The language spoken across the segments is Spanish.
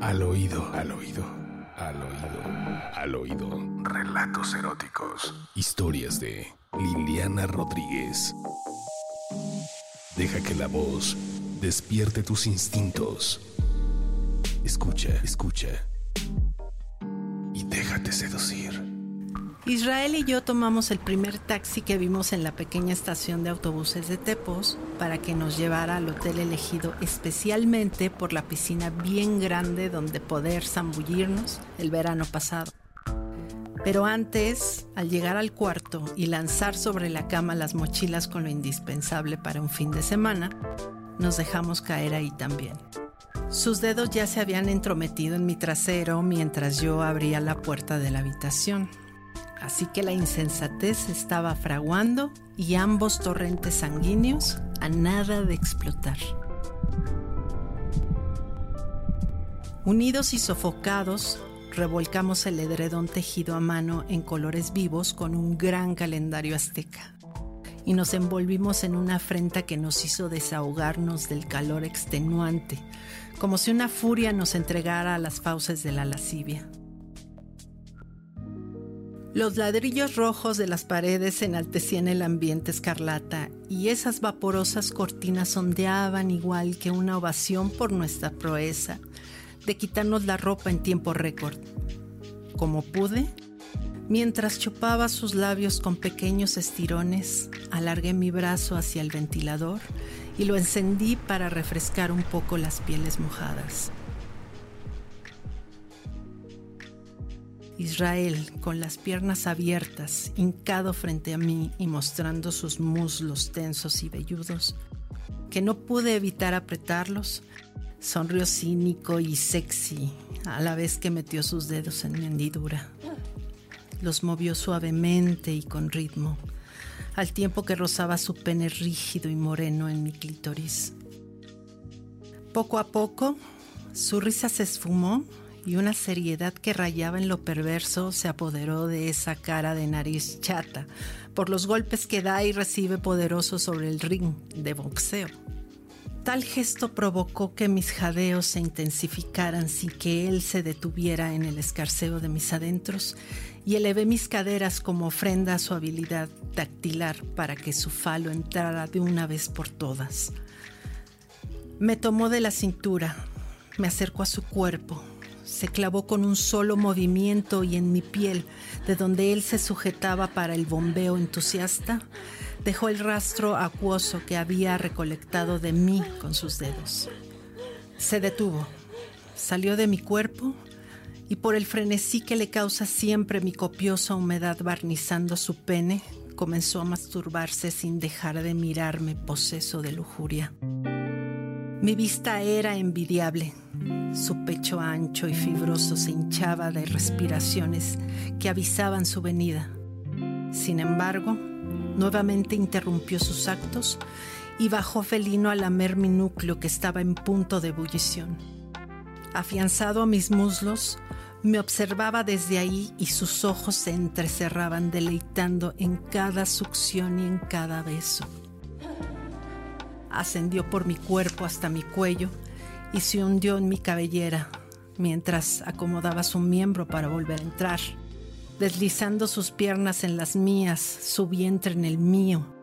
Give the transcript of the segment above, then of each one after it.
Al oído, al oído, al oído, al oído. Relatos eróticos. Historias de Liliana Rodríguez. Deja que la voz despierte tus instintos. Escucha, escucha. Y déjate seducir. Israel y yo tomamos el primer taxi que vimos en la pequeña estación de autobuses de Tepos para que nos llevara al hotel elegido especialmente por la piscina bien grande donde poder zambullirnos el verano pasado. Pero antes, al llegar al cuarto y lanzar sobre la cama las mochilas con lo indispensable para un fin de semana, nos dejamos caer ahí también. Sus dedos ya se habían entrometido en mi trasero mientras yo abría la puerta de la habitación. Así que la insensatez estaba fraguando y ambos torrentes sanguíneos a nada de explotar. Unidos y sofocados, revolcamos el edredón tejido a mano en colores vivos con un gran calendario azteca y nos envolvimos en una afrenta que nos hizo desahogarnos del calor extenuante, como si una furia nos entregara a las fauces de la lascivia. Los ladrillos rojos de las paredes enaltecían el ambiente escarlata y esas vaporosas cortinas ondeaban igual que una ovación por nuestra proeza de quitarnos la ropa en tiempo récord. Como pude, mientras chupaba sus labios con pequeños estirones, alargué mi brazo hacia el ventilador y lo encendí para refrescar un poco las pieles mojadas. Israel, con las piernas abiertas, hincado frente a mí y mostrando sus muslos tensos y velludos, que no pude evitar apretarlos, sonrió cínico y sexy a la vez que metió sus dedos en mi hendidura. Los movió suavemente y con ritmo, al tiempo que rozaba su pene rígido y moreno en mi clítoris. Poco a poco, su risa se esfumó y una seriedad que rayaba en lo perverso se apoderó de esa cara de nariz chata por los golpes que da y recibe poderoso sobre el ring de boxeo. Tal gesto provocó que mis jadeos se intensificaran sin que él se detuviera en el escarceo de mis adentros y elevé mis caderas como ofrenda a su habilidad dactilar para que su falo entrara de una vez por todas. Me tomó de la cintura, me acercó a su cuerpo, se clavó con un solo movimiento y en mi piel, de donde él se sujetaba para el bombeo entusiasta, dejó el rastro acuoso que había recolectado de mí con sus dedos. Se detuvo, salió de mi cuerpo y por el frenesí que le causa siempre mi copiosa humedad barnizando su pene, comenzó a masturbarse sin dejar de mirarme poseso de lujuria. Mi vista era envidiable. Su pecho ancho y fibroso se hinchaba de respiraciones que avisaban su venida. Sin embargo, nuevamente interrumpió sus actos y bajó felino a lamer mi núcleo que estaba en punto de ebullición. Afianzado a mis muslos, me observaba desde ahí y sus ojos se entrecerraban deleitando en cada succión y en cada beso ascendió por mi cuerpo hasta mi cuello y se hundió en mi cabellera mientras acomodaba su miembro para volver a entrar, deslizando sus piernas en las mías, su vientre en el mío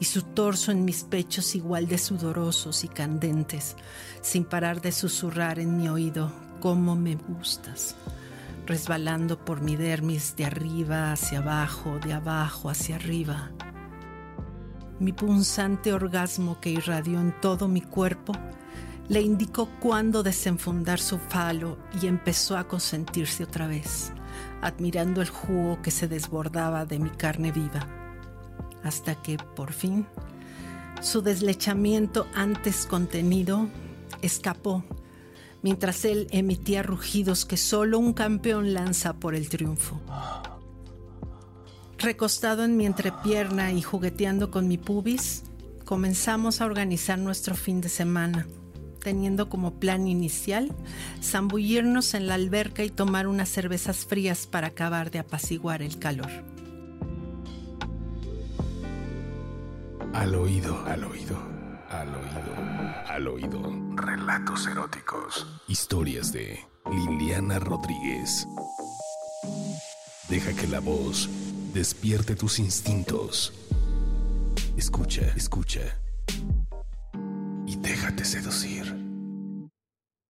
y su torso en mis pechos igual de sudorosos y candentes, sin parar de susurrar en mi oído, cómo me gustas, resbalando por mi dermis de arriba hacia abajo, de abajo hacia arriba. Mi punzante orgasmo que irradió en todo mi cuerpo, le indicó cuándo desenfundar su falo y empezó a consentirse otra vez, admirando el jugo que se desbordaba de mi carne viva, hasta que, por fin, su deslechamiento antes contenido escapó, mientras él emitía rugidos que solo un campeón lanza por el triunfo. Recostado en mi entrepierna y jugueteando con mi pubis, comenzamos a organizar nuestro fin de semana, teniendo como plan inicial zambullirnos en la alberca y tomar unas cervezas frías para acabar de apaciguar el calor. Al oído, al oído, al oído, al oído. Relatos eróticos. Historias de Liliana Rodríguez. Deja que la voz despierte tus instintos. Escucha, escucha. Déjate seducir.